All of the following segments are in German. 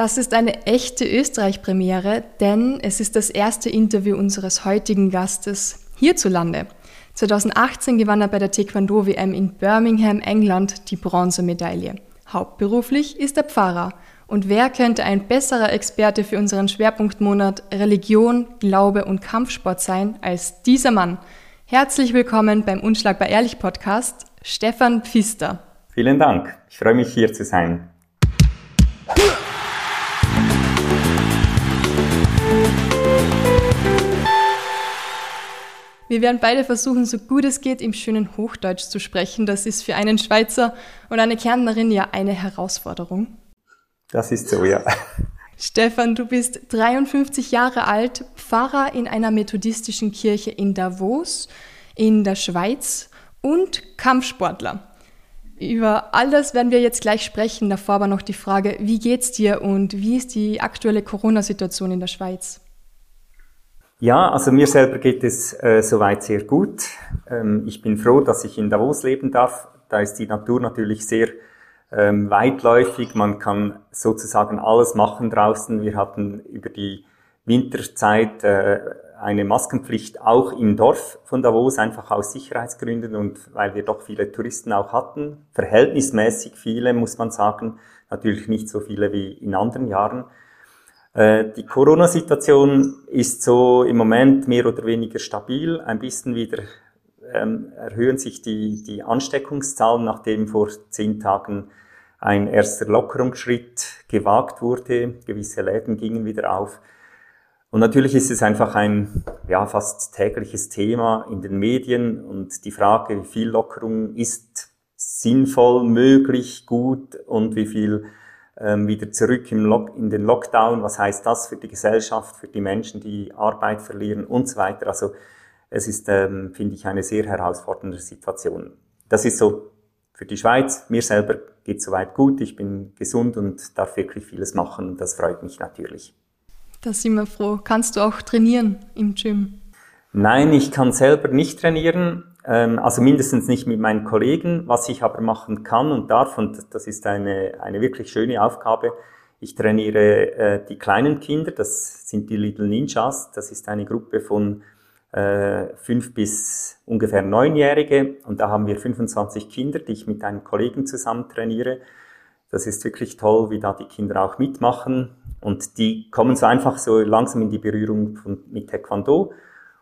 Das ist eine echte Österreich-Premiere, denn es ist das erste Interview unseres heutigen Gastes hierzulande. 2018 gewann er bei der Taekwondo-WM in Birmingham, England, die Bronzemedaille. Hauptberuflich ist er Pfarrer. Und wer könnte ein besserer Experte für unseren Schwerpunktmonat Religion, Glaube und Kampfsport sein als dieser Mann? Herzlich willkommen beim Unschlagbar Ehrlich Podcast, Stefan Pfister. Vielen Dank. Ich freue mich hier zu sein. Wir werden beide versuchen, so gut es geht, im schönen Hochdeutsch zu sprechen. Das ist für einen Schweizer und eine Kärntnerin ja eine Herausforderung. Das ist so, ja. Stefan, du bist 53 Jahre alt, Pfarrer in einer methodistischen Kirche in Davos in der Schweiz und Kampfsportler. Über all das werden wir jetzt gleich sprechen. Davor aber noch die Frage, wie geht's dir und wie ist die aktuelle Corona-Situation in der Schweiz? Ja, also mir selber geht es äh, soweit sehr gut. Ähm, ich bin froh, dass ich in Davos leben darf. Da ist die Natur natürlich sehr ähm, weitläufig. Man kann sozusagen alles machen draußen. Wir hatten über die Winterzeit äh, eine Maskenpflicht auch im Dorf von Davos, einfach aus Sicherheitsgründen und weil wir doch viele Touristen auch hatten. Verhältnismäßig viele, muss man sagen. Natürlich nicht so viele wie in anderen Jahren. Äh, die Corona-Situation ist so im Moment mehr oder weniger stabil. Ein bisschen wieder ähm, erhöhen sich die, die Ansteckungszahlen, nachdem vor zehn Tagen ein erster Lockerungsschritt gewagt wurde. Gewisse Läden gingen wieder auf. Und natürlich ist es einfach ein ja, fast tägliches Thema in den Medien und die Frage, wie viel Lockerung ist sinnvoll, möglich, gut und wie viel ähm, wieder zurück im Lock, in den Lockdown. Was heißt das für die Gesellschaft, für die Menschen, die Arbeit verlieren und so weiter. Also es ist, ähm, finde ich, eine sehr herausfordernde Situation. Das ist so für die Schweiz. Mir selber geht soweit gut. Ich bin gesund und darf wirklich vieles machen. Das freut mich natürlich. Da sind wir froh. Kannst du auch trainieren im Gym? Nein, ich kann selber nicht trainieren. Ähm, also mindestens nicht mit meinen Kollegen. Was ich aber machen kann und darf, und das ist eine, eine wirklich schöne Aufgabe, ich trainiere äh, die kleinen Kinder, das sind die Little Ninjas, das ist eine Gruppe von äh, fünf bis ungefähr neunjährige. Und da haben wir 25 Kinder, die ich mit einem Kollegen zusammen trainiere. Das ist wirklich toll, wie da die Kinder auch mitmachen. Und die kommen so einfach so langsam in die Berührung von, mit Taekwondo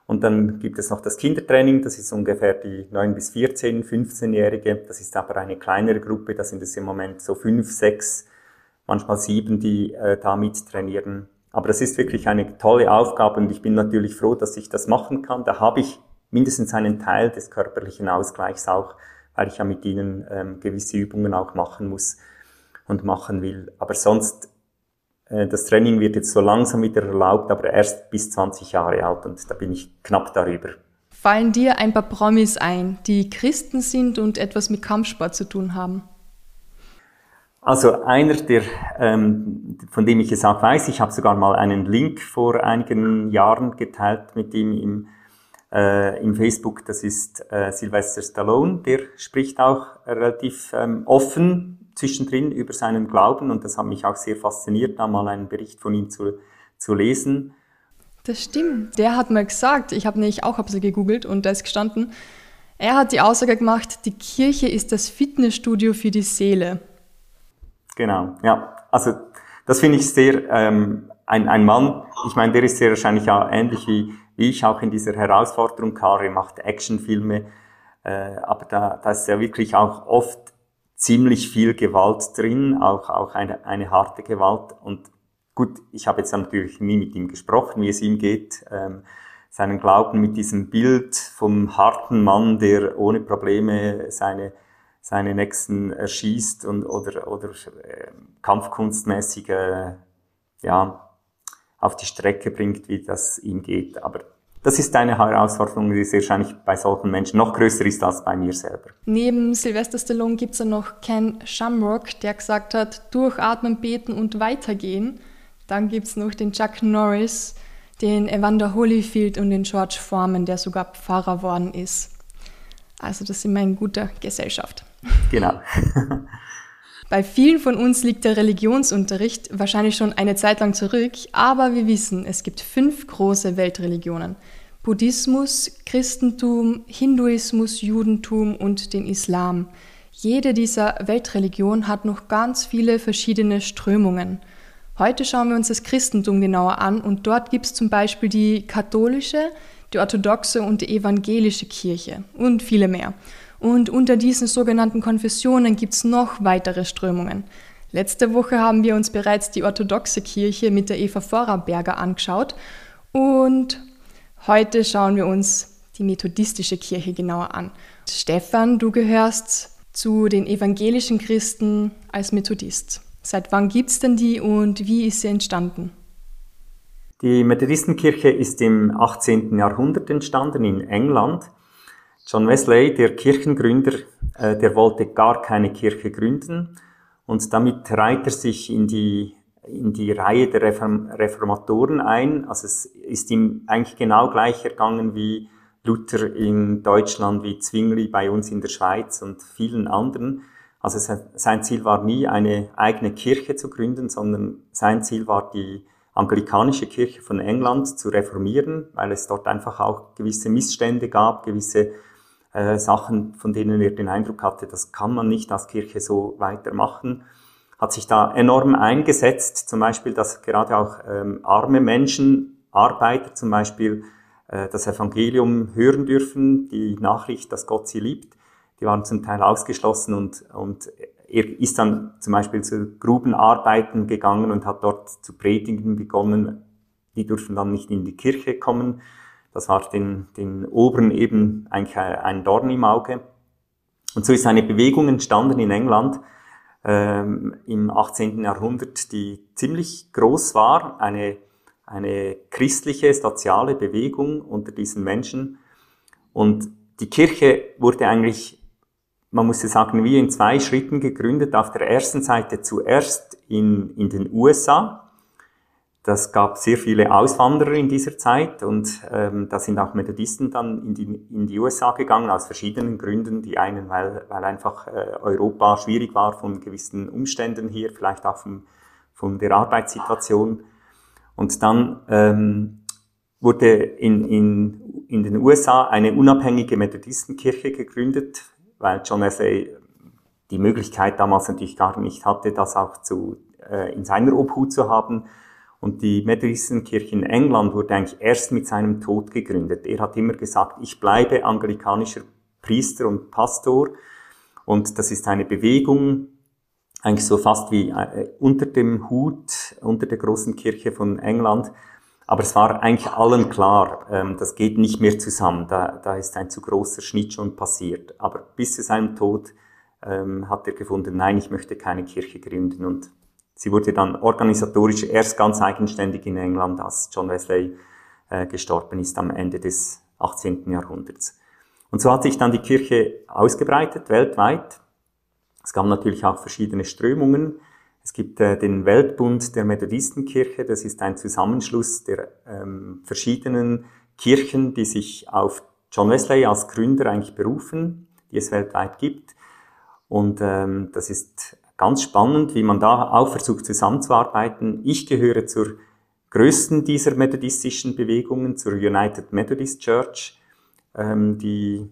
und dann gibt es noch das Kindertraining, das ist ungefähr die 9 bis 14, 15-Jährige. Das ist aber eine kleinere Gruppe, da sind es im Moment so fünf, sechs, manchmal sieben, die äh, da mit trainieren. Aber das ist wirklich eine tolle Aufgabe und ich bin natürlich froh, dass ich das machen kann. Da habe ich mindestens einen Teil des körperlichen Ausgleichs auch, weil ich ja mit ihnen ähm, gewisse Übungen auch machen muss und machen will. Aber sonst das Training wird jetzt so langsam wieder erlaubt, aber erst bis 20 Jahre alt und da bin ich knapp darüber. Fallen dir ein paar Promis ein, die Christen sind und etwas mit Kampfsport zu tun haben? Also einer, der, ähm, von dem ich es auch weiß, ich habe sogar mal einen Link vor einigen Jahren geteilt mit ihm im, äh, im Facebook, das ist äh, Sylvester Stallone, der spricht auch relativ ähm, offen zwischendrin über seinen Glauben und das hat mich auch sehr fasziniert, da mal einen Bericht von ihm zu, zu lesen. Das stimmt. Der hat mal gesagt, ich habe nämlich auch ein gegoogelt und da ist gestanden, er hat die Aussage gemacht, die Kirche ist das Fitnessstudio für die Seele. Genau, ja. Also das finde ich sehr, ähm, ein, ein Mann, ich meine, der ist sehr wahrscheinlich auch ähnlich wie, wie ich auch in dieser Herausforderung. Karl macht Actionfilme, äh, aber da, da ist ja wirklich auch oft ziemlich viel Gewalt drin, auch, auch eine, eine harte Gewalt. Und gut, ich habe jetzt natürlich nie mit ihm gesprochen, wie es ihm geht. Ähm, seinen Glauben mit diesem Bild vom harten Mann, der ohne Probleme seine, seine Nächsten erschießt und, oder, oder äh, kampfkunstmäßig äh, ja, auf die Strecke bringt, wie das ihm geht. Aber das ist eine Herausforderung, die wahrscheinlich bei solchen Menschen noch größer ist als bei mir selber. Neben Sylvester Stallone gibt es ja noch Ken Shamrock, der gesagt hat, durchatmen, beten und weitergehen. Dann gibt es noch den Chuck Norris, den Evander Holyfield und den George Foreman, der sogar Pfarrer worden ist. Also das sind wir in guter Gesellschaft. Genau. Bei vielen von uns liegt der Religionsunterricht wahrscheinlich schon eine Zeit lang zurück, aber wir wissen, es gibt fünf große Weltreligionen. Buddhismus, Christentum, Hinduismus, Judentum und den Islam. Jede dieser Weltreligionen hat noch ganz viele verschiedene Strömungen. Heute schauen wir uns das Christentum genauer an und dort gibt es zum Beispiel die katholische, die orthodoxe und die evangelische Kirche und viele mehr. Und unter diesen sogenannten Konfessionen gibt es noch weitere Strömungen. Letzte Woche haben wir uns bereits die orthodoxe Kirche mit der Eva Vorarlberger angeschaut und heute schauen wir uns die methodistische Kirche genauer an. Stefan, du gehörst zu den evangelischen Christen als Methodist. Seit wann gibt es denn die und wie ist sie entstanden? Die Methodistenkirche ist im 18. Jahrhundert entstanden in England. John Wesley, der Kirchengründer, äh, der wollte gar keine Kirche gründen und damit reiht er sich in die, in die Reihe der Reform Reformatoren ein. Also es ist ihm eigentlich genau gleich ergangen wie Luther in Deutschland, wie Zwingli bei uns in der Schweiz und vielen anderen. Also sein Ziel war nie, eine eigene Kirche zu gründen, sondern sein Ziel war die anglikanische Kirche von England zu reformieren, weil es dort einfach auch gewisse Missstände gab, gewisse äh, Sachen, von denen er den Eindruck hatte, das kann man nicht als Kirche so weitermachen. Hat sich da enorm eingesetzt, zum Beispiel, dass gerade auch ähm, arme Menschen, Arbeiter zum Beispiel, äh, das Evangelium hören dürfen, die Nachricht, dass Gott sie liebt. Die waren zum Teil ausgeschlossen und, und er ist dann zum Beispiel zu Grubenarbeiten gegangen und hat dort zu predigen begonnen. Die durften dann nicht in die Kirche kommen. Das war den, den Oberen eben eigentlich ein Dorn im Auge. Und so ist eine Bewegung entstanden in England ähm, im 18. Jahrhundert, die ziemlich groß war, eine, eine christliche, soziale Bewegung unter diesen Menschen. Und die Kirche wurde eigentlich man muss ja sagen, wie in zwei Schritten gegründet. Auf der ersten Seite zuerst in, in den USA. Das gab sehr viele Auswanderer in dieser Zeit und ähm, da sind auch Methodisten dann in die, in die USA gegangen, aus verschiedenen Gründen. Die einen, weil, weil einfach äh, Europa schwierig war von gewissen Umständen hier, vielleicht auch von, von der Arbeitssituation. Und dann ähm, wurde in, in, in den USA eine unabhängige Methodistenkirche gegründet, weil John Wesley die Möglichkeit damals natürlich gar nicht hatte, das auch zu, äh, in seiner Obhut zu haben. Und die Methodistenkirche in England wurde eigentlich erst mit seinem Tod gegründet. Er hat immer gesagt, ich bleibe anglikanischer Priester und Pastor. Und das ist eine Bewegung, eigentlich so fast wie äh, unter dem Hut, unter der großen Kirche von England, aber es war eigentlich allen klar, ähm, das geht nicht mehr zusammen. Da, da ist ein zu großer Schnitt schon passiert. Aber bis zu seinem Tod ähm, hat er gefunden, nein, ich möchte keine Kirche gründen. Und sie wurde dann organisatorisch erst ganz eigenständig in England, als John Wesley äh, gestorben ist am Ende des 18. Jahrhunderts. Und so hat sich dann die Kirche ausgebreitet, weltweit. Es gab natürlich auch verschiedene Strömungen. Es gibt äh, den Weltbund der Methodistenkirche, das ist ein Zusammenschluss der ähm, verschiedenen Kirchen, die sich auf John Wesley als Gründer eigentlich berufen, die es weltweit gibt. Und ähm, das ist ganz spannend, wie man da auch versucht zusammenzuarbeiten. Ich gehöre zur größten dieser methodistischen Bewegungen, zur United Methodist Church, ähm, die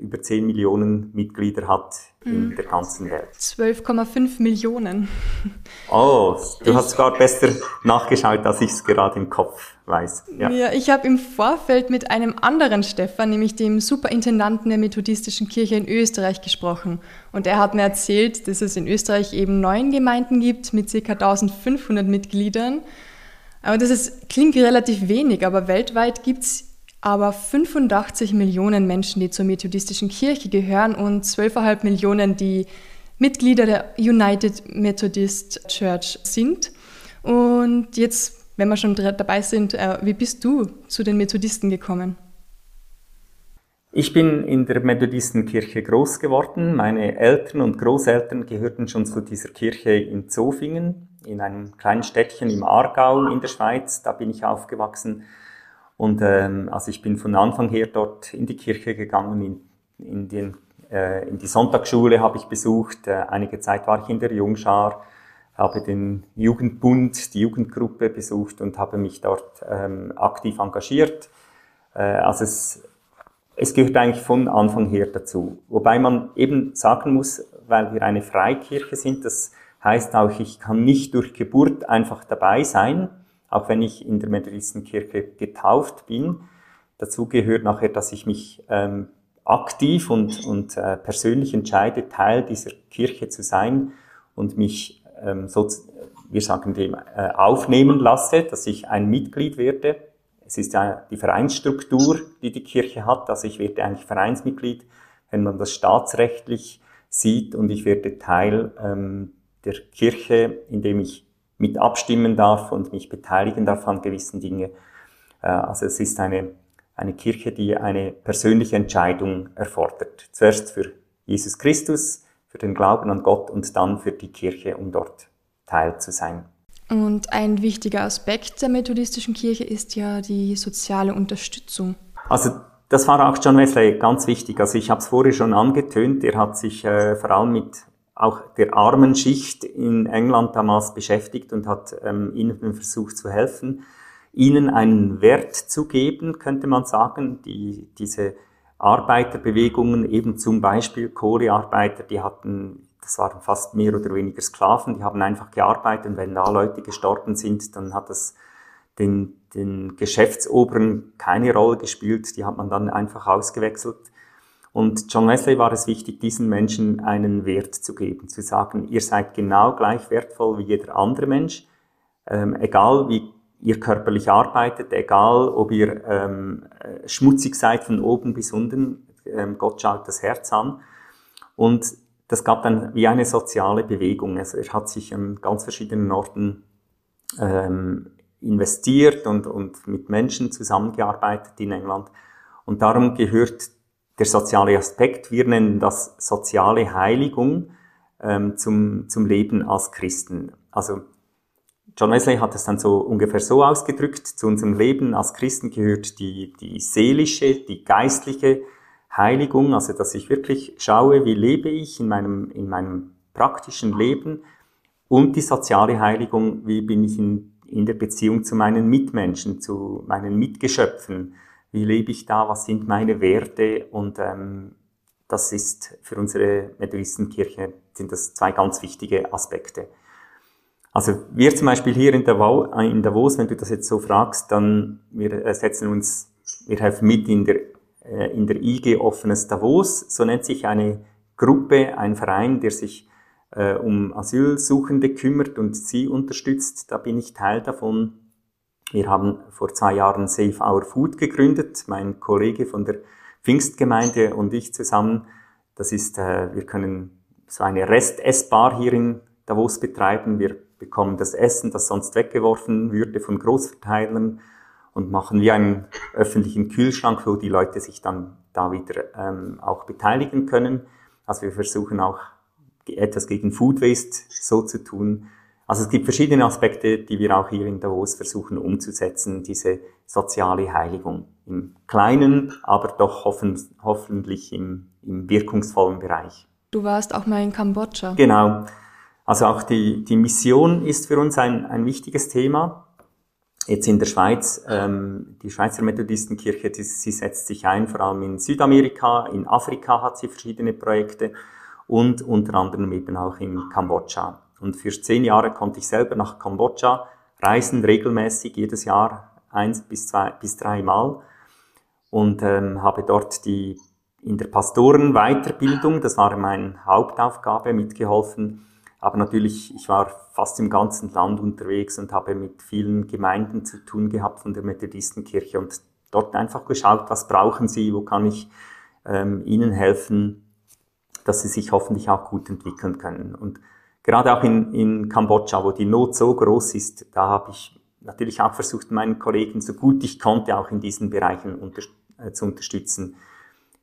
über 10 Millionen Mitglieder hat in mhm. der ganzen Welt. 12,5 Millionen. Oh, du ich, hast sogar besser nachgeschaut, als ich es gerade im Kopf weiß. Ja, ja ich habe im Vorfeld mit einem anderen Stefan, nämlich dem Superintendanten der Methodistischen Kirche in Österreich gesprochen. Und er hat mir erzählt, dass es in Österreich eben neun Gemeinden gibt mit ca. 1500 Mitgliedern. Aber das ist, klingt relativ wenig, aber weltweit gibt es aber 85 Millionen Menschen, die zur methodistischen Kirche gehören und 12,5 Millionen, die Mitglieder der United Methodist Church sind. Und jetzt, wenn wir schon dabei sind, äh, wie bist du zu den Methodisten gekommen? Ich bin in der Methodistenkirche groß geworden. Meine Eltern und Großeltern gehörten schon zu dieser Kirche in Zofingen, in einem kleinen Städtchen im Aargau in der Schweiz. Da bin ich aufgewachsen. Und ähm, also ich bin von Anfang her dort in die Kirche gegangen, in, in den äh, in die Sonntagsschule habe ich besucht. Äh, einige Zeit war ich in der Jungschar, habe den Jugendbund, die Jugendgruppe besucht und habe mich dort ähm, aktiv engagiert. Äh, also es, es gehört eigentlich von Anfang her dazu. Wobei man eben sagen muss, weil wir eine Freikirche sind, das heißt auch, ich kann nicht durch Geburt einfach dabei sein, auch wenn ich in der Methodistenkirche getauft bin. Dazu gehört nachher, dass ich mich ähm, aktiv und, und äh, persönlich entscheide, Teil dieser Kirche zu sein und mich ähm, so, wir sagen dem, äh, aufnehmen lasse, dass ich ein Mitglied werde. Es ist ja die Vereinsstruktur, die die Kirche hat, also ich werde eigentlich Vereinsmitglied, wenn man das staatsrechtlich sieht und ich werde Teil ähm, der Kirche, indem ich mit abstimmen darf und mich beteiligen darf an gewissen Dingen. Äh, also es ist eine eine Kirche, die eine persönliche Entscheidung erfordert. Zuerst für Jesus Christus, für den Glauben an Gott und dann für die Kirche, um dort Teil zu sein. Und ein wichtiger Aspekt der methodistischen Kirche ist ja die soziale Unterstützung. Also das war auch John Wesley ganz wichtig. Also ich habe es vorher schon angetönt. Er hat sich äh, vor allem mit auch der armen Schicht in England damals beschäftigt und hat ähm, ihnen versucht zu helfen ihnen einen Wert zu geben, könnte man sagen. Die, diese Arbeiterbewegungen, eben zum Beispiel Kohlearbeiter, die hatten, das waren fast mehr oder weniger Sklaven, die haben einfach gearbeitet und wenn da Leute gestorben sind, dann hat das den, den Geschäftsoberen keine Rolle gespielt, die hat man dann einfach ausgewechselt. Und John Wesley war es wichtig, diesen Menschen einen Wert zu geben, zu sagen, ihr seid genau gleich wertvoll wie jeder andere Mensch, ähm, egal wie ihr körperlich arbeitet, egal ob ihr ähm, äh, schmutzig seid von oben bis unten, ähm, Gott schaut das Herz an. Und das gab dann wie eine soziale Bewegung. Also er hat sich an ganz verschiedenen Orten ähm, investiert und, und mit Menschen zusammengearbeitet in England. Und darum gehört der soziale Aspekt, wir nennen das soziale Heiligung, ähm, zum, zum Leben als Christen. Also John Wesley hat es dann so ungefähr so ausgedrückt, zu unserem Leben als Christen gehört die, die seelische, die geistliche Heiligung, also dass ich wirklich schaue, wie lebe ich in meinem, in meinem praktischen Leben. Und die soziale Heiligung, wie bin ich in, in der Beziehung zu meinen Mitmenschen, zu meinen Mitgeschöpfen, wie lebe ich da, was sind meine Werte und ähm, das ist für unsere Methodistenkirche sind das zwei ganz wichtige Aspekte. Also wir zum Beispiel hier in, Davos, äh, in Davos, wenn du das jetzt so fragst, dann wir äh, setzen uns, wir helfen mit in der, äh, in der IG Offenes Davos, so nennt sich eine Gruppe, ein Verein, der sich äh, um Asylsuchende kümmert und sie unterstützt. Da bin ich Teil davon. Wir haben vor zwei Jahren Save Our Food gegründet, mein Kollege von der Pfingstgemeinde und ich zusammen. Das ist, äh, wir können so eine Rest-Essbar hier in Davos betreiben. Wir bekommen das Essen, das sonst weggeworfen würde von Großverteilern und machen wie einen öffentlichen Kühlschrank, wo die Leute sich dann da wieder ähm, auch beteiligen können. Also wir versuchen auch etwas gegen Food Waste so zu tun. Also es gibt verschiedene Aspekte, die wir auch hier in Davos versuchen umzusetzen, diese soziale Heiligung im kleinen, aber doch hoffen, hoffentlich im, im wirkungsvollen Bereich. Du warst auch mal in Kambodscha. Genau. Also auch die, die Mission ist für uns ein, ein wichtiges Thema. Jetzt in der Schweiz, ähm, die Schweizer Methodistenkirche, die, sie setzt sich ein, vor allem in Südamerika, in Afrika hat sie verschiedene Projekte und unter anderem eben auch in Kambodscha. Und für zehn Jahre konnte ich selber nach Kambodscha reisen, regelmäßig, jedes Jahr eins bis zwei bis drei Mal und ähm, habe dort die in der Pastorenweiterbildung, das war meine Hauptaufgabe, mitgeholfen, aber natürlich, ich war fast im ganzen Land unterwegs und habe mit vielen Gemeinden zu tun gehabt von der Methodistenkirche und dort einfach geschaut, was brauchen sie, wo kann ich ähm, ihnen helfen, dass sie sich hoffentlich auch gut entwickeln können. Und gerade auch in, in Kambodscha, wo die Not so groß ist, da habe ich natürlich auch versucht, meinen Kollegen so gut ich konnte auch in diesen Bereichen unter, äh, zu unterstützen.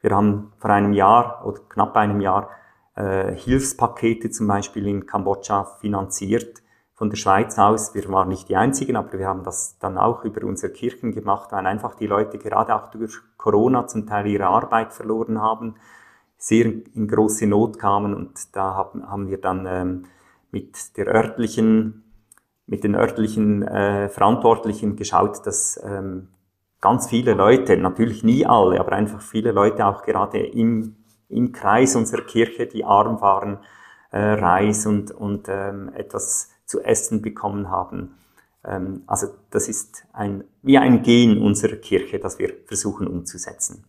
Wir haben vor einem Jahr oder knapp einem Jahr äh, Hilfspakete zum Beispiel in Kambodscha finanziert von der Schweiz aus. Wir waren nicht die Einzigen, aber wir haben das dann auch über unsere Kirchen gemacht, weil einfach die Leute gerade auch durch Corona zum Teil ihre Arbeit verloren haben, sehr in große Not kamen und da haben, haben wir dann ähm, mit der örtlichen, mit den örtlichen äh, Verantwortlichen geschaut, dass ähm, ganz viele Leute, natürlich nie alle, aber einfach viele Leute auch gerade im, im Kreis unserer Kirche, die arm waren, äh, Reis und, und ähm, etwas zu essen bekommen haben. Ähm, also das ist ein, wie ein Gen unserer Kirche, das wir versuchen umzusetzen.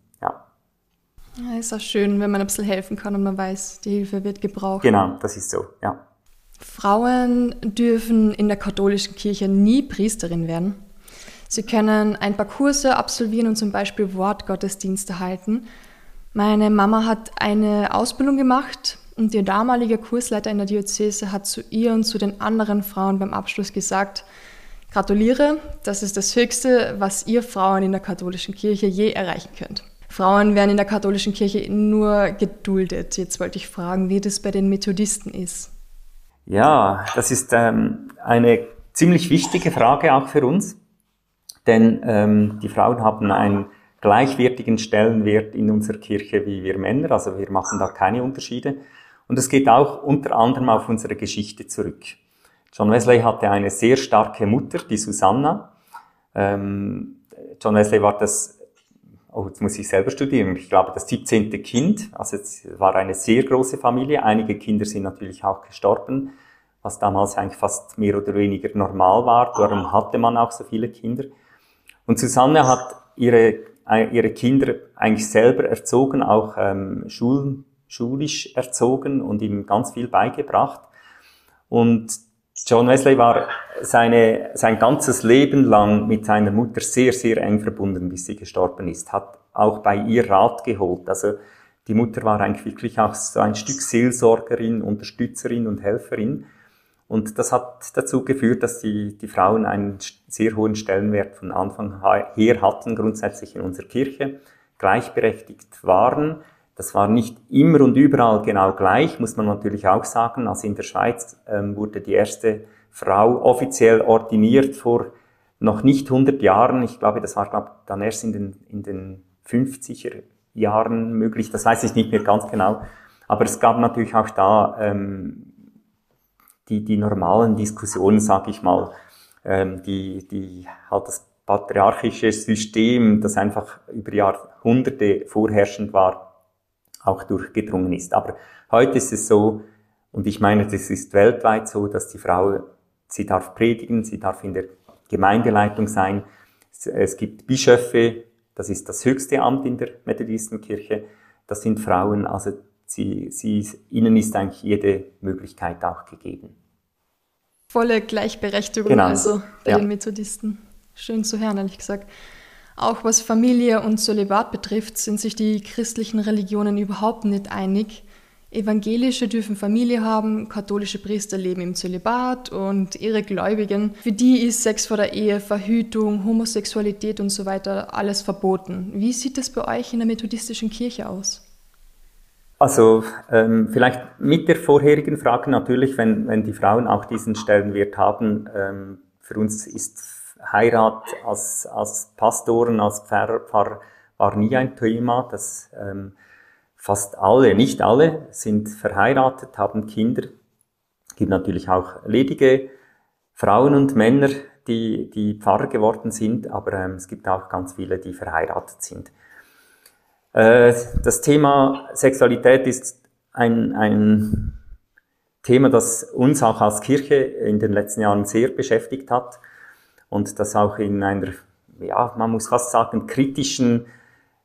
Ja. Ist auch schön, wenn man ein bisschen helfen kann und man weiß, die Hilfe wird gebraucht. Genau, das ist so, ja. Frauen dürfen in der katholischen Kirche nie Priesterin werden. Sie können ein paar Kurse absolvieren und zum Beispiel Wortgottesdienste halten. Meine Mama hat eine Ausbildung gemacht und ihr damaliger Kursleiter in der Diözese hat zu ihr und zu den anderen Frauen beim Abschluss gesagt, gratuliere, das ist das Höchste, was ihr Frauen in der katholischen Kirche je erreichen könnt. Frauen werden in der katholischen Kirche nur geduldet. Jetzt wollte ich fragen, wie das bei den Methodisten ist. Ja, das ist ähm, eine ziemlich wichtige Frage auch für uns, denn ähm, die Frauen haben einen gleichwertigen Stellenwert in unserer Kirche wie wir Männer, also wir machen da keine Unterschiede. Und es geht auch unter anderem auf unsere Geschichte zurück. John Wesley hatte eine sehr starke Mutter, die Susanna. Ähm, John Wesley war das, oh, jetzt muss ich selber studieren, ich glaube das 17. Kind, also es war eine sehr große Familie. Einige Kinder sind natürlich auch gestorben, was damals eigentlich fast mehr oder weniger normal war. Darum hatte man auch so viele Kinder. Und Susanne hat ihre, äh, ihre Kinder eigentlich selber erzogen, auch ähm, schul, schulisch erzogen und ihm ganz viel beigebracht. Und John Wesley war seine, sein ganzes Leben lang mit seiner Mutter sehr, sehr eng verbunden, bis sie gestorben ist, hat auch bei ihr Rat geholt. Also die Mutter war eigentlich wirklich auch so ein Stück Seelsorgerin, Unterstützerin und Helferin. Und das hat dazu geführt, dass die, die Frauen einen sehr hohen Stellenwert von Anfang her hatten, grundsätzlich in unserer Kirche, gleichberechtigt waren. Das war nicht immer und überall genau gleich, muss man natürlich auch sagen. Also in der Schweiz ähm, wurde die erste Frau offiziell ordiniert vor noch nicht 100 Jahren. Ich glaube, das war glaub, dann erst in den, in den 50er Jahren möglich. Das weiß ich nicht mehr ganz genau. Aber es gab natürlich auch da ähm, die, die normalen Diskussionen, sag ich mal, ähm, die, die halt das patriarchische System, das einfach über Jahrhunderte vorherrschend war, auch durchgedrungen ist. Aber heute ist es so, und ich meine, das ist weltweit so, dass die Frau, sie darf predigen, sie darf in der Gemeindeleitung sein. Es gibt Bischöfe, das ist das höchste Amt in der Methodistenkirche. Das sind Frauen, also sie, sie, ihnen ist eigentlich jede Möglichkeit auch gegeben. Volle Gleichberechtigung genau. also bei ja. den Methodisten. Schön zu hören, ehrlich gesagt. Auch was Familie und Zölibat betrifft, sind sich die christlichen Religionen überhaupt nicht einig. Evangelische dürfen Familie haben, katholische Priester leben im Zölibat und ihre Gläubigen, für die ist Sex vor der Ehe, Verhütung, Homosexualität und so weiter alles verboten. Wie sieht es bei euch in der methodistischen Kirche aus? Also ähm, vielleicht mit der vorherigen Frage natürlich, wenn, wenn die Frauen auch diesen Stellenwert haben, ähm, für uns ist Heirat als, als Pastoren, als Pfarrer, Pfarrer war nie ein Thema. Das ähm, fast alle, nicht alle, sind verheiratet, haben Kinder. Es gibt natürlich auch ledige Frauen und Männer, die, die Pfarrer geworden sind, aber ähm, es gibt auch ganz viele, die verheiratet sind. Äh, das Thema Sexualität ist ein, ein Thema, das uns auch als Kirche in den letzten Jahren sehr beschäftigt hat und das auch in einer, ja, man muss fast sagen, kritischen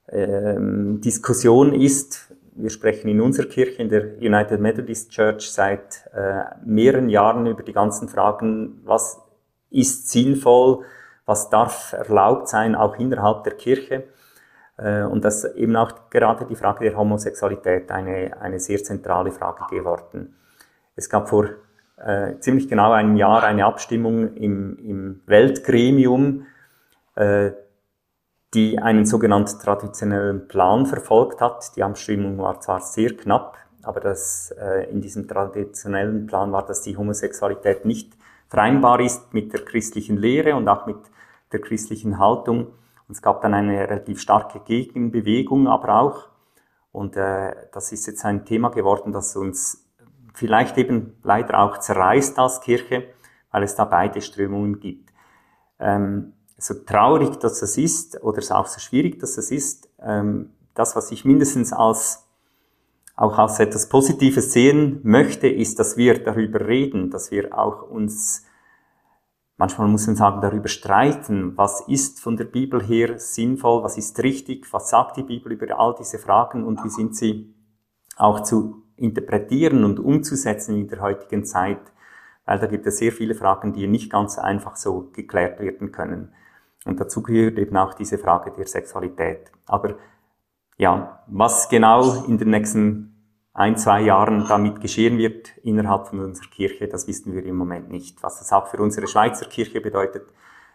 ähm, Diskussion ist. Wir sprechen in unserer Kirche, in der United Methodist Church, seit äh, mehreren Jahren über die ganzen Fragen, was ist sinnvoll, was darf erlaubt sein, auch innerhalb der Kirche. Äh, und das eben auch gerade die Frage der Homosexualität eine, eine sehr zentrale Frage geworden. Es gab vor äh, ziemlich genau einem Jahr eine Abstimmung im, im Weltgremium, äh, die einen sogenannten traditionellen Plan verfolgt hat. Die Abstimmung war zwar sehr knapp, aber das, äh, in diesem traditionellen Plan war, dass die Homosexualität nicht vereinbar ist mit der christlichen Lehre und auch mit der christlichen Haltung es gab dann eine relativ starke Gegenbewegung, aber auch. Und äh, das ist jetzt ein Thema geworden, das uns vielleicht eben leider auch zerreißt als Kirche, weil es da beide Strömungen gibt. Ähm, so traurig, dass das ist, oder auch so schwierig, dass das ist, ähm, das, was ich mindestens als auch als etwas Positives sehen möchte, ist, dass wir darüber reden, dass wir auch uns manchmal muss man sagen, darüber streiten, was ist von der Bibel her sinnvoll, was ist richtig, was sagt die Bibel über all diese Fragen und wie sind sie auch zu interpretieren und umzusetzen in der heutigen Zeit, weil da gibt es sehr viele Fragen, die nicht ganz einfach so geklärt werden können. Und dazu gehört eben auch diese Frage der Sexualität. Aber ja, was genau in den nächsten ein, zwei Jahren damit geschehen wird innerhalb von unserer Kirche, das wissen wir im Moment nicht. Was das auch für unsere Schweizer Kirche bedeutet,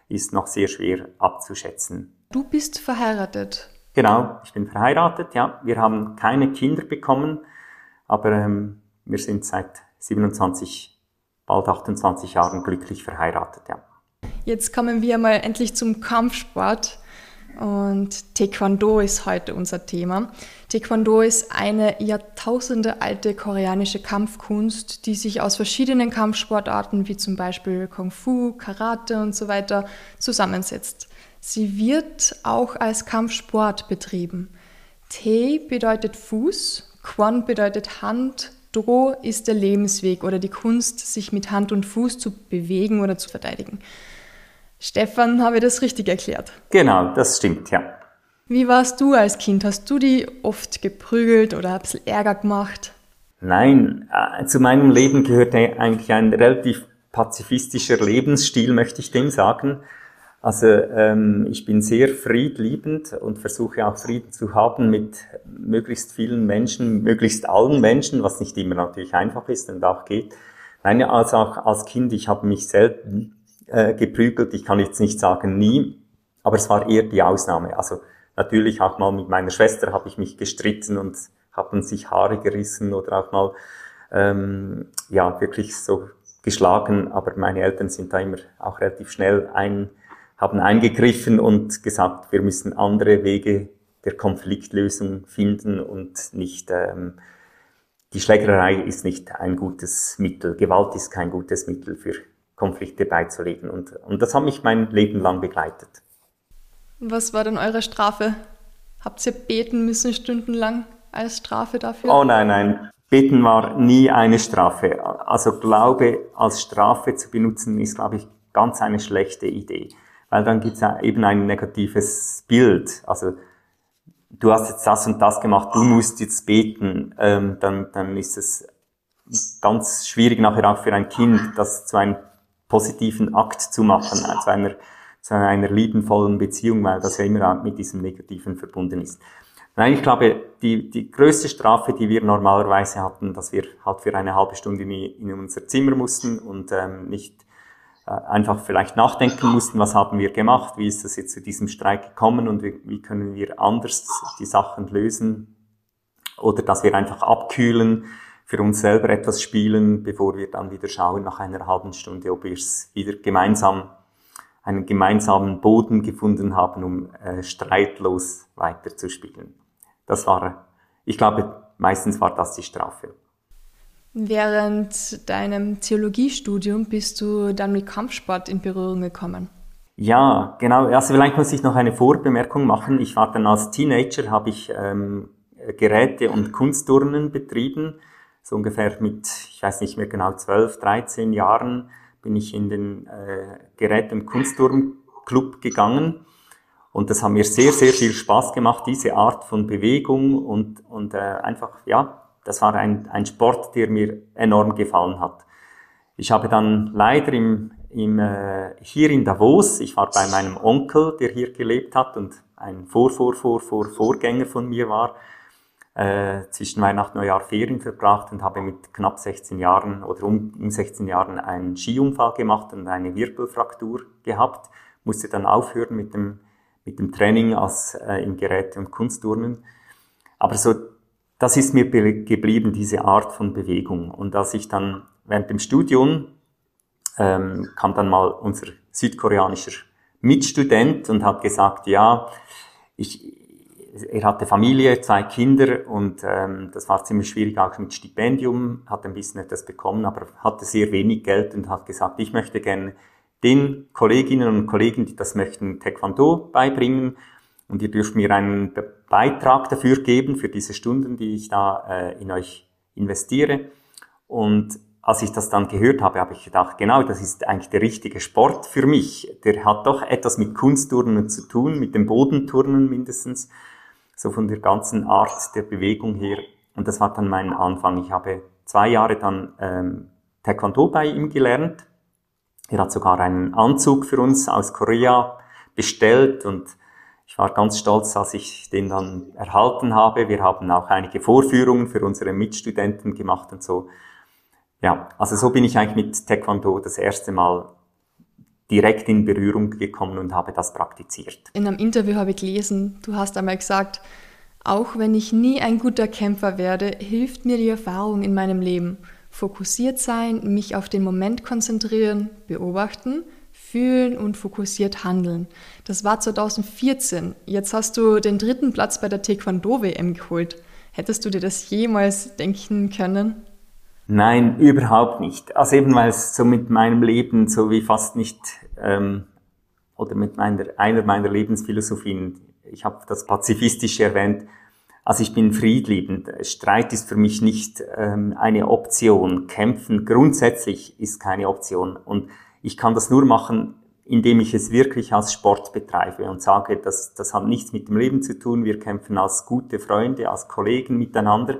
ist noch sehr schwer abzuschätzen. Du bist verheiratet. Genau, ich bin verheiratet, ja. Wir haben keine Kinder bekommen. Aber ähm, wir sind seit 27, bald 28 Jahren glücklich verheiratet, ja. Jetzt kommen wir mal endlich zum Kampfsport. Und Taekwondo ist heute unser Thema. Taekwondo ist eine jahrtausendealte koreanische Kampfkunst, die sich aus verschiedenen Kampfsportarten wie zum Beispiel Kung Fu, Karate und so weiter zusammensetzt. Sie wird auch als Kampfsport betrieben. Tae bedeutet Fuß Quan bedeutet Hand, Do ist der Lebensweg oder die Kunst, sich mit Hand und Fuß zu bewegen oder zu verteidigen. Stefan, habe ich das richtig erklärt? Genau, das stimmt, ja. Wie warst du als Kind? Hast du die oft geprügelt oder ein bisschen Ärger gemacht? Nein, äh, zu meinem Leben gehörte eigentlich ein relativ pazifistischer Lebensstil, möchte ich dem sagen. Also ähm, ich bin sehr friedliebend und versuche auch Frieden zu haben mit möglichst vielen Menschen, möglichst allen Menschen, was nicht immer natürlich einfach ist und auch geht. Nein, also auch als Kind, ich habe mich selten äh, geprügelt. Ich kann jetzt nicht sagen nie, aber es war eher die Ausnahme. Also natürlich auch mal mit meiner Schwester habe ich mich gestritten und haben sich Haare gerissen oder auch mal ähm, ja wirklich so geschlagen. Aber meine Eltern sind da immer auch relativ schnell ein haben eingegriffen und gesagt, wir müssen andere Wege der Konfliktlösung finden und nicht ähm, die Schlägerei ist nicht ein gutes Mittel, Gewalt ist kein gutes Mittel für Konflikte beizulegen und, und das hat mich mein Leben lang begleitet. Was war denn eure Strafe? Habt ihr beten müssen stundenlang als Strafe dafür? Oh nein, nein. Beten war nie eine Strafe. Also Glaube als Strafe zu benutzen, ist, glaube ich, ganz eine schlechte Idee weil dann gibt es eben ein negatives Bild. Also du hast jetzt das und das gemacht, du musst jetzt beten, ähm, dann, dann ist es ganz schwierig nachher auch für ein Kind, das zu einem positiven Akt zu machen, äh, zu einer, zu einer liebenvollen Beziehung, weil das ja immer mit diesem Negativen verbunden ist. Nein, ich glaube, die, die größte Strafe, die wir normalerweise hatten, dass wir halt für eine halbe Stunde in, in unser Zimmer mussten und ähm, nicht einfach vielleicht nachdenken mussten, was haben wir gemacht, wie ist es jetzt zu diesem Streik gekommen und wie, wie können wir anders die Sachen lösen oder dass wir einfach abkühlen, für uns selber etwas spielen, bevor wir dann wieder schauen nach einer halben Stunde, ob wir es wieder gemeinsam einen gemeinsamen Boden gefunden haben, um äh, streitlos weiterzuspielen. Das war, ich glaube, meistens war das die Strafe. Während deinem Theologiestudium bist du dann mit Kampfsport in Berührung gekommen. Ja, genau. Also vielleicht muss ich noch eine Vorbemerkung machen. Ich war dann als Teenager, habe ich ähm, Geräte- und Kunstturnen betrieben. So ungefähr mit, ich weiß nicht mehr genau, 12, 13 Jahren bin ich in den äh, Geräte- und Kunstturnclub gegangen. Und das hat mir sehr, sehr viel Spaß gemacht, diese Art von Bewegung und, und äh, einfach, ja, das war ein, ein Sport, der mir enorm gefallen hat. Ich habe dann leider im, im, äh, hier in Davos, ich war bei meinem Onkel, der hier gelebt hat und ein Vor, Vor, Vor, Vor, Vorgänger von mir war, äh, zwischen Weihnachten und Neujahr Ferien verbracht und habe mit knapp 16 Jahren oder um, um 16 Jahren einen Skiunfall gemacht und eine Wirbelfraktur gehabt, musste dann aufhören mit dem, mit dem Training als äh, im Geräte- und Kunstturnen. Aber so das ist mir geblieben, diese Art von Bewegung. Und als ich dann während dem Studium ähm, kam dann mal unser südkoreanischer Mitstudent und hat gesagt, ja, ich, er hatte Familie, zwei Kinder und ähm, das war ziemlich schwierig auch mit Stipendium, hat ein bisschen etwas bekommen, aber hatte sehr wenig Geld und hat gesagt, ich möchte gerne den Kolleginnen und Kollegen, die das möchten, Taekwondo beibringen und ihr dürft mir einen Beitrag dafür geben, für diese Stunden, die ich da äh, in euch investiere. Und als ich das dann gehört habe, habe ich gedacht, genau, das ist eigentlich der richtige Sport für mich. Der hat doch etwas mit Kunstturnen zu tun, mit dem Bodenturnen mindestens, so von der ganzen Art der Bewegung her. Und das war dann mein Anfang. Ich habe zwei Jahre dann ähm, Taekwondo bei ihm gelernt. Er hat sogar einen Anzug für uns aus Korea bestellt und ich war ganz stolz, als ich den dann erhalten habe. Wir haben auch einige Vorführungen für unsere Mitstudenten gemacht und so. Ja, also so bin ich eigentlich mit Taekwondo das erste Mal direkt in Berührung gekommen und habe das praktiziert. In einem Interview habe ich gelesen, du hast einmal gesagt, auch wenn ich nie ein guter Kämpfer werde, hilft mir die Erfahrung in meinem Leben. Fokussiert sein, mich auf den Moment konzentrieren, beobachten, fühlen und fokussiert handeln. Das war 2014. Jetzt hast du den dritten Platz bei der Taekwondo-WM geholt. Hättest du dir das jemals denken können? Nein, überhaupt nicht. Also eben weil es so mit meinem Leben so wie fast nicht ähm, oder mit meiner einer meiner Lebensphilosophien. Ich habe das pazifistische erwähnt. Also ich bin friedliebend. Streit ist für mich nicht ähm, eine Option. Kämpfen grundsätzlich ist keine Option. Und ich kann das nur machen, indem ich es wirklich als Sport betreibe und sage, das, das hat nichts mit dem Leben zu tun. Wir kämpfen als gute Freunde, als Kollegen miteinander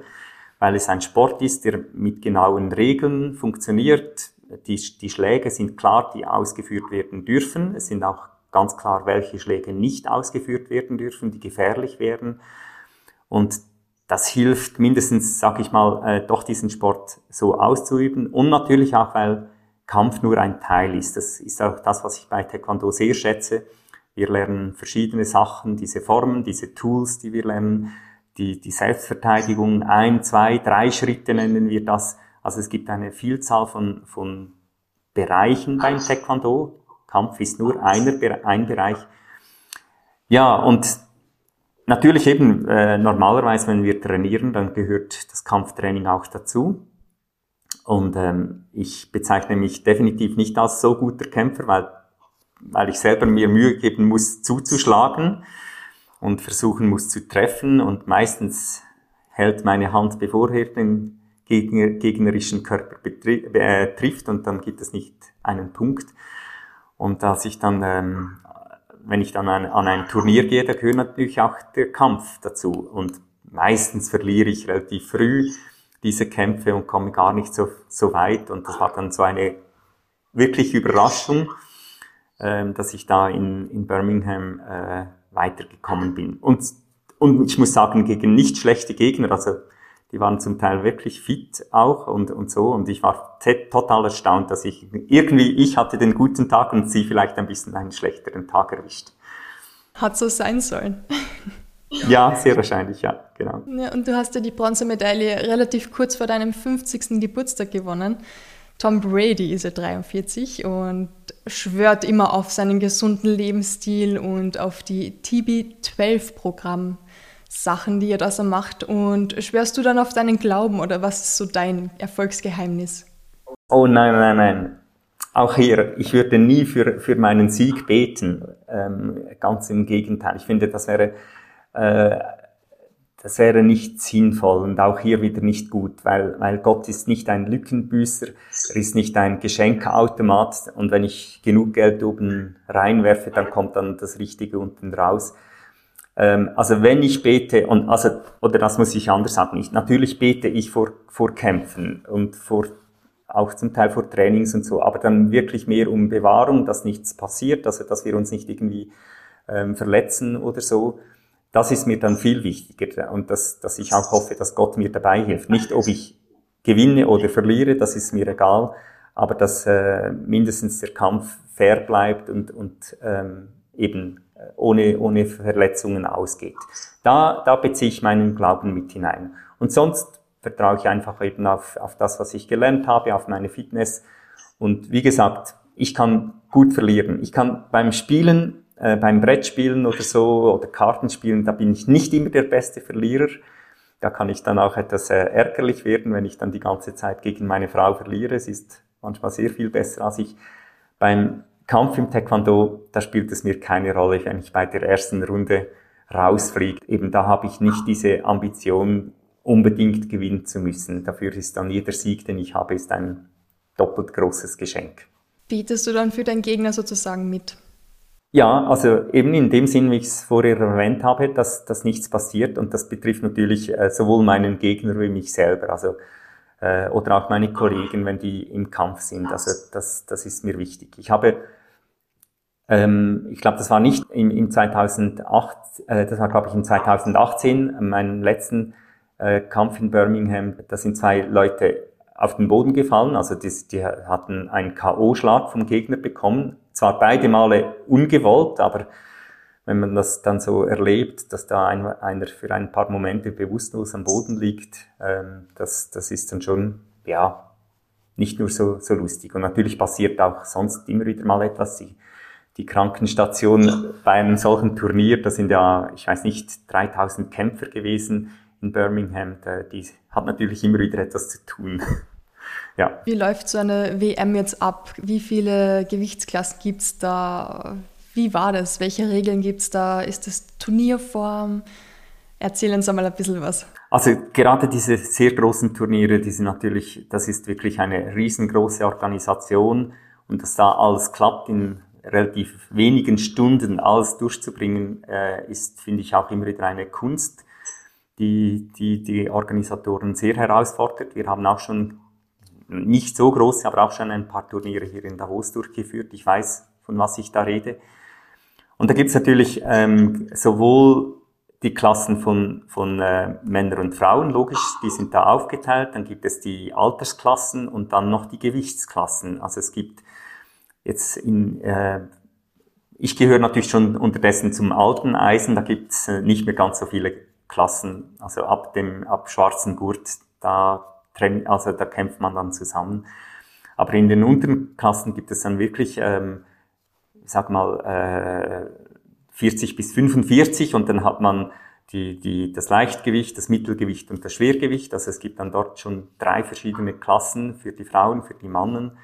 weil es ein Sport ist, der mit genauen Regeln funktioniert. Die, die Schläge sind klar, die ausgeführt werden dürfen. Es sind auch ganz klar, welche Schläge nicht ausgeführt werden dürfen, die gefährlich werden. Und das hilft mindestens, sag ich mal, äh, doch diesen Sport so auszuüben. Und natürlich auch, weil Kampf nur ein Teil ist. Das ist auch das, was ich bei Taekwondo sehr schätze. Wir lernen verschiedene Sachen, diese Formen, diese Tools, die wir lernen die, die Selbstverteidigung, ein, zwei, drei Schritte nennen wir das. Also es gibt eine Vielzahl von, von Bereichen beim Taekwondo. Kampf ist nur einer, ein Bereich. Ja, und natürlich eben, äh, normalerweise, wenn wir trainieren, dann gehört das Kampftraining auch dazu. Und ähm, ich bezeichne mich definitiv nicht als so guter Kämpfer, weil, weil ich selber mir Mühe geben muss, zuzuschlagen und versuchen muss zu treffen und meistens hält meine Hand, bevor er den Gegner, gegnerischen Körper äh, trifft und dann gibt es nicht einen Punkt. Und als ich dann, ähm, wenn ich dann an, an ein Turnier gehe, da gehört natürlich auch der Kampf dazu. Und meistens verliere ich relativ früh diese Kämpfe und komme gar nicht so, so weit. Und das war dann so eine wirklich Überraschung, ähm, dass ich da in, in Birmingham äh, weitergekommen bin. Und, und ich muss sagen, gegen nicht schlechte Gegner, also die waren zum Teil wirklich fit auch und, und so. Und ich war total erstaunt, dass ich irgendwie, ich hatte den guten Tag und sie vielleicht ein bisschen einen schlechteren Tag erwischt. Hat so sein sollen. Ja, sehr wahrscheinlich, ja, genau. Ja, und du hast ja die Bronzemedaille relativ kurz vor deinem 50. Geburtstag gewonnen. Tom Brady ist ja 43 und schwört immer auf seinen gesunden Lebensstil und auf die TB12-Programm. Sachen, die er da so macht. Und schwörst du dann auf deinen Glauben oder was ist so dein Erfolgsgeheimnis? Oh nein, nein, nein. Auch hier, ich würde nie für, für meinen Sieg beten. Ähm, ganz im Gegenteil. Ich finde, das wäre äh, das wäre nicht sinnvoll und auch hier wieder nicht gut, weil, weil Gott ist nicht ein Lückenbüßer, er ist nicht ein Geschenkautomat und wenn ich genug Geld oben reinwerfe, dann kommt dann das Richtige unten raus. Ähm, also wenn ich bete, und also, oder das muss ich anders sagen, ich, natürlich bete ich vor, vor Kämpfen und vor, auch zum Teil vor Trainings und so, aber dann wirklich mehr um Bewahrung, dass nichts passiert, also dass wir uns nicht irgendwie ähm, verletzen oder so. Das ist mir dann viel wichtiger und dass, dass ich auch hoffe, dass Gott mir dabei hilft. Nicht, ob ich gewinne oder verliere, das ist mir egal, aber dass äh, mindestens der Kampf fair bleibt und, und ähm, eben äh, ohne, ohne Verletzungen ausgeht. Da, da beziehe ich meinen Glauben mit hinein. Und sonst vertraue ich einfach eben auf, auf das, was ich gelernt habe, auf meine Fitness. Und wie gesagt, ich kann gut verlieren. Ich kann beim Spielen Äh, beim Brettspielen oder so oder Kartenspielen, da bin ich nicht immer der beste Verlierer. Da kann ich dann auch etwas äh, ärgerlich werden, wenn ich dann die ganze Zeit gegen meine Frau verliere. Es ist manchmal sehr viel besser als ich. Beim Kampf im Taekwondo, da spielt es mir keine Rolle, wenn ich bei der ersten Runde rausfliege. Eben da habe ich nicht diese Ambition, unbedingt gewinnen zu müssen. Dafür ist dann jeder Sieg, den ich habe, ist ein doppelt großes Geschenk. Bietest du dann für deinen Gegner sozusagen mit? Ja, also eben in dem Sinn, wie ich es vorher erwähnt habe, dass, dass nichts passiert und das betrifft natürlich äh, sowohl meinen Gegner wie mich selber, also äh, oder auch meine Kollegen, wenn die im Kampf sind. Also das, das ist mir wichtig. Ich habe, ähm, ich glaube, das war nicht im, im 2008, äh, das war glaube ich im 2018, meinen letzten äh, Kampf in Birmingham. Da sind zwei Leute auf den Boden gefallen, also die, die hatten einen K.O.-Schlag vom Gegner bekommen zwar beide Male ungewollt, aber wenn man das dann so erlebt, dass da ein, einer für ein paar Momente bewusstlos am Boden liegt, ähm, das, das ist dann schon, ja, nicht nur so, so lustig. Und natürlich passiert auch sonst immer wieder mal etwas. Die, die Krankenstation bei einem solchen Turnier, da sind ja, ich weiß nicht, 3000 Kämpfer gewesen in Birmingham, die hat natürlich immer wieder etwas zu tun. Ja. Wie läuft so eine WM jetzt ab? Wie viele Gewichtsklassen gibt es da? Wie war das? Welche Regeln gibt es da? Ist das Turnierform? Erzähl uns einmal ein bisschen was. Also gerade diese sehr großen Turniere, die sind natürlich, das ist wirklich eine riesengroße Organisation und dass da alles klappt in relativ wenigen Stunden alles durchzubringen, äh, ist, finde ich, auch immer wieder eine Kunst, die, die die Organisatoren sehr herausfordert. Wir haben auch schon nicht so groß, aber auch schon ein paar Turniere hier in Davos durchgeführt. Ich weiß, von was ich da rede. Und da gibt's natürlich ähm, sowohl die Klassen von, von äh, Männern und Frauen, logisch, die sind da aufgeteilt. Dann gibt es die Altersklassen und dann noch die Gewichtsklassen. Also es gibt jetzt in, äh, ich gehöre natürlich schon unterdessen zum alten Eisen, da gibt's äh, nicht mehr ganz so viele Klassen. Also ab dem, ab schwarzen Gurt, da also da kämpft man dann zusammen. Aber in den unteren Klassen gibt es dann wirklich, ähm, ich sag mal, äh, 40 bis 45 und dann hat man die, die, das Leichtgewicht, das Mittelgewicht und das Schwergewicht. Also es gibt dann dort schon drei verschiedene Klassen für die Frauen, für die Mannen.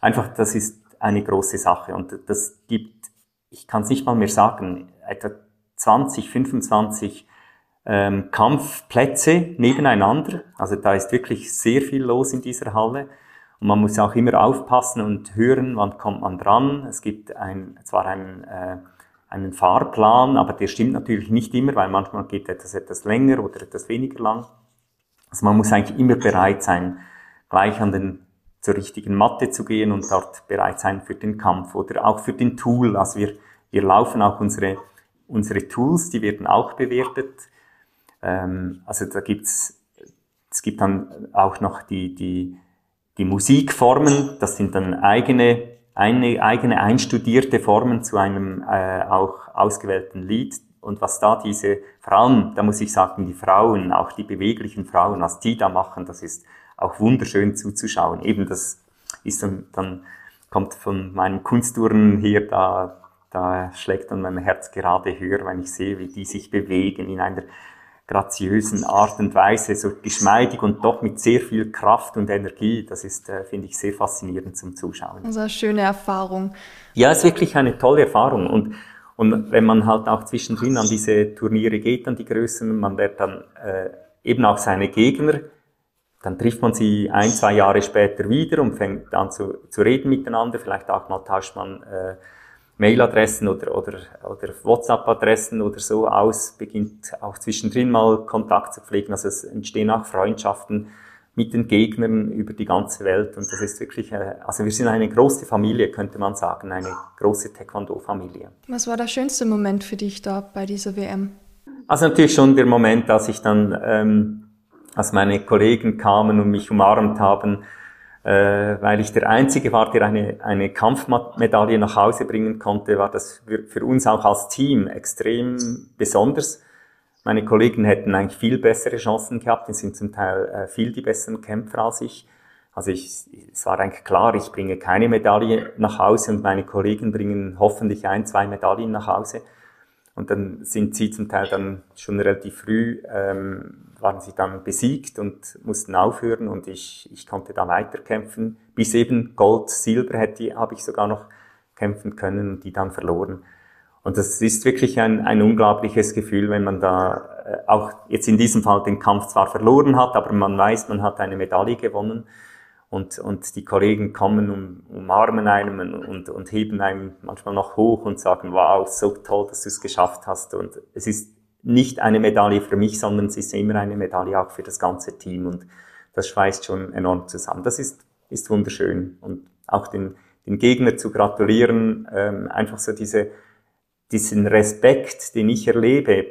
Einfach, das ist eine große Sache und das gibt, ich kann es nicht mal mehr sagen, etwa 20, 25 ähm, Kampfplätze nebeneinander. Also da ist wirklich sehr viel los in dieser Halle. Und man muss auch immer aufpassen und hören, wann kommt man dran. Es gibt ein, zwar einen, äh, einen Fahrplan, aber der stimmt natürlich nicht immer, weil manchmal geht etwas etwas länger oder etwas weniger lang. Also man muss eigentlich immer bereit sein, gleich an den zur richtigen Matte zu gehen und dort bereit sein für den Kampf oder auch für den Tool. Also wir, wir laufen auch unsere, unsere Tools, die werden auch bewertet. Ähm, also da gibt's, es gibt dann auch noch die, die, die Musikformen, das sind dann eigene, eine, eigene einstudierte Formen zu einem äh, auch ausgewählten Lied. Und was da diese, allem, da muss ich sagen, die Frauen, auch die beweglichen Frauen, was die da machen, das ist auch wunderschön zuzuschauen. Eben das ist dann, dann kommt von meinem Kunstturnen her, da, da schlägt dann mein Herz gerade höher, wenn ich sehe, wie die sich bewegen in einer graziösen Art und Weise, so geschmeidig und doch mit sehr viel Kraft und Energie. Das ist, äh, finde ich, sehr faszinierend zum Zuschauen. Also eine schöne Erfahrung. Ja, es ist wirklich eine tolle Erfahrung. Und, und wenn man halt auch zwischendrin an diese Turniere geht, an die Größen, man lernt dann äh, eben auch seine Gegner, dann trifft man sie ein, zwei Jahre später wieder und fängt an zu, zu reden miteinander. Vielleicht auch mal tauscht man äh, Mailadressen oder, oder, oder WhatsApp-Adressen oder so aus, beginnt auch zwischendrin mal Kontakt zu pflegen. Also es entstehen auch Freundschaften mit den Gegnern über die ganze Welt und das ist wirklich, äh, also wir sind eine große Familie, könnte man sagen, eine große Taekwondo-Familie. Was war der schönste Moment für dich da bei dieser WM? Also natürlich schon der Moment, als ich dann, ähm, als meine Kollegen kamen und mich umarmt haben, weil ich der Einzige war, der eine, eine Kampfmedaille nach Hause bringen konnte, war das für, für uns auch als Team extrem besonders. Meine Kollegen hätten eigentlich viel bessere Chancen gehabt, die sind zum Teil äh, viel die besseren Kämpfer als ich. Also ich, es war eigentlich klar, ich bringe keine Medaille nach Hause und meine Kollegen bringen hoffentlich ein, zwei Medaillen nach Hause. Und dann sind sie zum Teil dann schon relativ früh, ähm, waren sie dann besiegt und mussten aufhören und ich, ich konnte da weiterkämpfen. Bis eben Gold, Silber hätte, habe ich sogar noch kämpfen können und die dann verloren. Und das ist wirklich ein, ein unglaubliches Gefühl, wenn man da äh, auch jetzt in diesem Fall den Kampf zwar verloren hat, aber man weiß, man hat eine Medaille gewonnen und, und die Kollegen kommen und umarmen einem und, und heben einem manchmal noch hoch und sagen, wow, so toll, dass du es geschafft hast. Und es ist nicht eine Medaille für mich, sondern es ist immer eine Medaille auch für das ganze Team und das schweißt schon enorm zusammen. Das ist, ist wunderschön und auch den, den Gegner zu gratulieren, ähm, einfach so diese, diesen Respekt, den ich erlebe,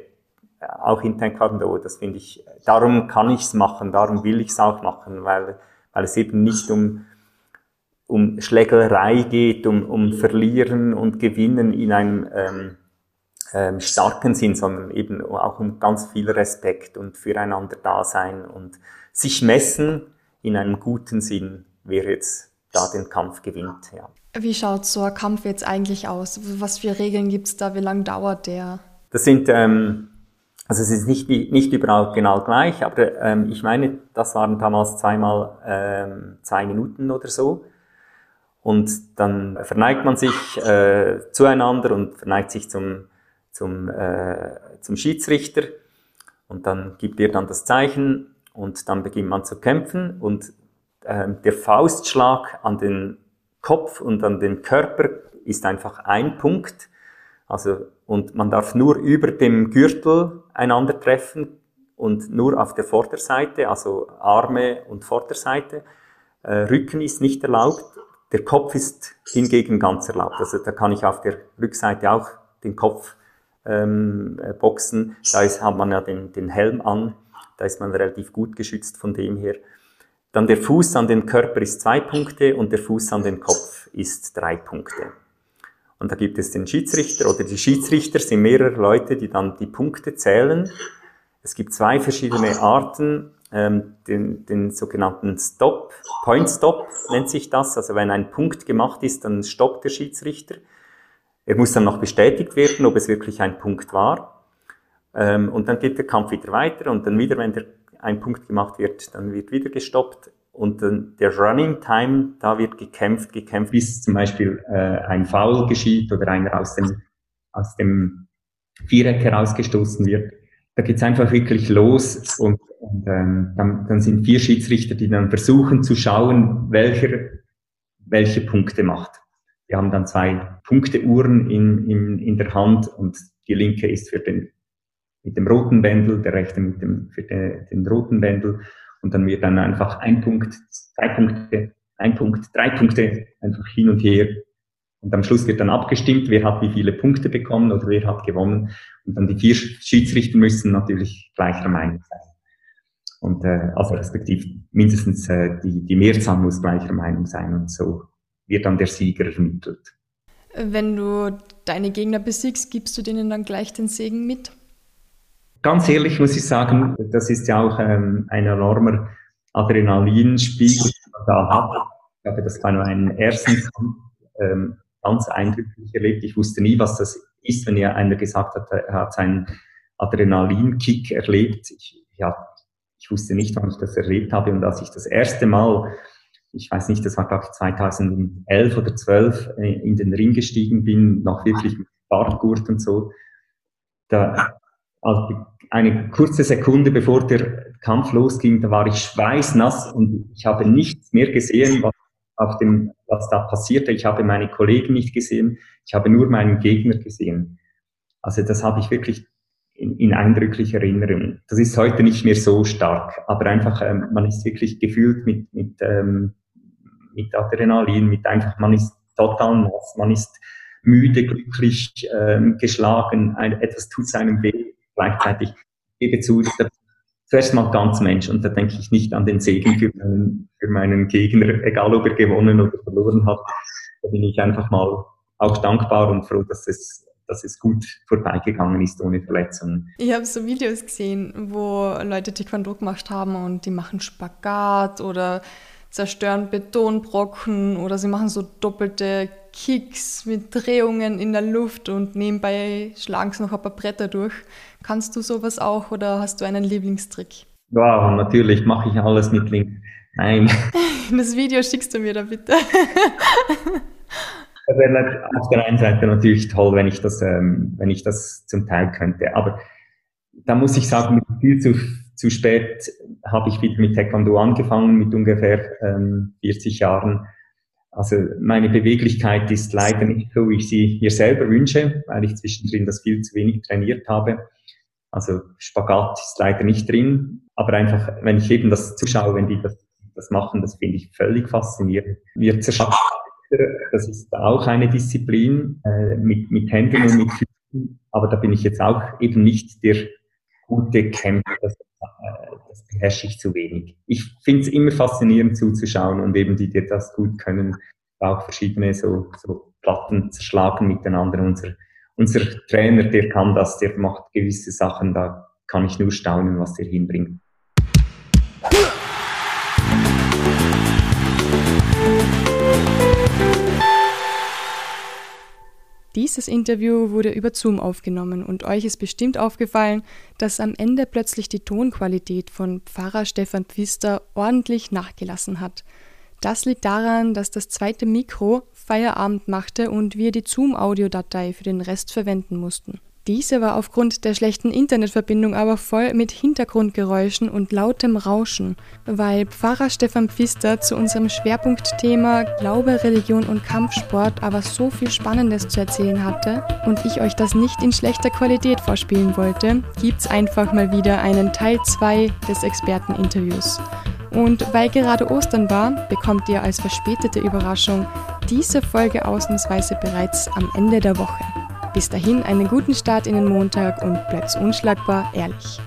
auch in Taekwondo, das finde ich, darum kann ich es machen, darum will ich es auch machen, weil weil es eben nicht um, um Schlägerei geht, um, um Verlieren und Gewinnen in einem ähm, ähm, starken Sinn, sondern eben auch um ganz viel Respekt und füreinander da sein und sich messen in einem guten Sinn, wer jetzt da den Kampf gewinnt. Ja. Wie schaut so ein Kampf jetzt eigentlich aus? Was für Regeln gibt es da? Wie lange dauert der? Das sind ähm, also es ist nicht, nicht überall genau gleich, aber ähm, ich meine, das waren damals zweimal ähm, zwei Minuten oder so. Und dann verneigt man sich äh, zueinander und verneigt sich zum, zum, äh, zum Schiedsrichter. Und dann gibt er dann das Zeichen und dann beginnt man zu kämpfen. Und äh, der Faustschlag an den Kopf und an den Körper ist einfach ein Punkt. Also, und man darf nur über dem Gürtel einander treffen und nur auf der Vorderseite, also Arme und Vorderseite. Äh, Rücken ist nicht erlaubt. Der Kopf ist hingegen ganz erlaubt. Also da kann ich auf der Rückseite auch den Kopf ähm, äh, boxen. Da ist, hat man ja den, den Helm an. Da ist man relativ gut geschützt von dem her. Dann der Fuß an den Körper ist zwei Punkte und der Fuß an den Kopf ist drei Punkte. Und da gibt es den Schiedsrichter oder die Schiedsrichter sind mehrere Leute, die dann die Punkte zählen. Es gibt zwei verschiedene Arten, ähm, den, den sogenannten Stop, Point Stop nennt sich das. Also wenn ein Punkt gemacht ist, dann stoppt der Schiedsrichter. Er muss dann noch bestätigt werden, ob es wirklich ein Punkt war. Ähm, und dann geht der Kampf wieder weiter und dann wieder, wenn der, ein Punkt gemacht wird, dann wird wieder gestoppt. Und der Running Time, da wird gekämpft, gekämpft, bis zum Beispiel äh, ein Foul geschieht oder einer aus dem, aus dem Viereck herausgestoßen wird. Da geht's einfach wirklich los und, und ähm, dann, dann sind vier Schiedsrichter, die dann versuchen zu schauen, welcher welche Punkte macht. Wir haben dann zwei Punkteuhren in, in, in der Hand und die linke ist für den mit dem roten Bändel, der rechte mit dem für den, den roten Bändel und dann wird dann einfach ein Punkt, zwei Punkte, ein Punkt, drei Punkte einfach hin und her. Und am Schluss wird dann abgestimmt, wer hat wie viele Punkte bekommen oder wer hat gewonnen. Und dann die vier Schiedsrichter müssen natürlich gleicher Meinung sein. Und äh, also respektiv mindestens äh, die, die Mehrzahl muss gleicher Meinung sein und so wird dann der Sieger ermittelt. Wenn du deine Gegner besiegst, gibst du denen dann gleich den Segen mit? Ganz ehrlich muss ich sagen, das ist ja auch ähm, ein enormer Adrenalinspiegel, den man da hat. Ich habe das bei meinem ersten ähm, ganz eindrücklich erlebt. Ich wusste nie, was das ist, wenn ihr einer gesagt hat, er hat seinen Adrenalinkick erlebt. Ich, ja, ich wusste nicht, wann ich das erlebt habe. Und als ich das erste Mal, ich weiß nicht, das war glaube ich 2011 oder 12, äh, in den Ring gestiegen bin, noch wirklich mit Bartgurt und so, da also eine kurze Sekunde bevor der Kampf losging, da war ich schweißnass und ich habe nichts mehr gesehen, was, auf dem, was da passierte. Ich habe meine Kollegen nicht gesehen, ich habe nur meinen Gegner gesehen. Also das habe ich wirklich in, in eindrücklicher Erinnerung. Das ist heute nicht mehr so stark, aber einfach, ähm, man ist wirklich gefühlt mit, mit, ähm, mit Adrenalin, mit einfach, man ist total nass, man ist müde, glücklich, ähm, geschlagen, ein, etwas tut seinem weh gleichzeitig gebe zu, zuerst mal ganz Mensch und da denke ich nicht an den Segen für meinen, für meinen Gegner, egal ob er gewonnen oder verloren hat. Da bin ich einfach mal auch dankbar und froh, dass es dass es gut vorbeigegangen ist ohne Verletzungen. Ich habe so Videos gesehen, wo Leute Taekwondo gemacht haben und die machen Spagat oder zerstören Betonbrocken oder sie machen so doppelte Kicks mit Drehungen in der Luft und nebenbei schlagen sie noch ein paar Bretter durch. Kannst du sowas auch oder hast du einen Lieblingstrick? Wow, natürlich mache ich alles mit Links. Nein. Das Video schickst du mir da bitte. Das wäre auf der einen Seite natürlich toll, wenn ich das, ähm, wenn ich das zum Teil könnte. Aber da muss ich sagen, viel zu, zu spät habe ich wieder mit Taekwondo angefangen, mit ungefähr ähm, 40 Jahren. Also meine Beweglichkeit ist leider nicht so, wie ich sie mir selber wünsche, weil ich zwischendrin das viel zu wenig trainiert habe. Also Spagat ist leider nicht drin, aber einfach, wenn ich eben das zuschaue, wenn die das, das machen, das finde ich völlig faszinierend. Wir zerschaffen das ist auch eine Disziplin äh, mit, mit Händen und mit Füßen, aber da bin ich jetzt auch eben nicht der gute Kämpfer. Das, äh, das beherrsche ich zu wenig. Ich finde es immer faszinierend zuzuschauen und eben die, die das gut können, auch verschiedene so, so Platten zerschlagen miteinander. Unser, unser Trainer, der kann das, der macht gewisse Sachen, da kann ich nur staunen, was der hinbringt. Dieses Interview wurde über Zoom aufgenommen und euch ist bestimmt aufgefallen, dass am Ende plötzlich die Tonqualität von Pfarrer Stefan Pfister ordentlich nachgelassen hat. Das liegt daran, dass das zweite Mikro Feierabend machte und wir die Zoom-Audiodatei für den Rest verwenden mussten. Diese war aufgrund der schlechten Internetverbindung aber voll mit Hintergrundgeräuschen und lautem Rauschen, weil Pfarrer Stefan Pfister zu unserem Schwerpunktthema Glaube, Religion und Kampfsport aber so viel Spannendes zu erzählen hatte und ich euch das nicht in schlechter Qualität vorspielen wollte, gibt's einfach mal wieder einen Teil 2 des Experteninterviews. Und weil gerade Ostern war, bekommt ihr als verspätete Überraschung diese Folge ausnahmsweise bereits am Ende der Woche. Bis dahin einen guten Start in den Montag und bleibt unschlagbar ehrlich.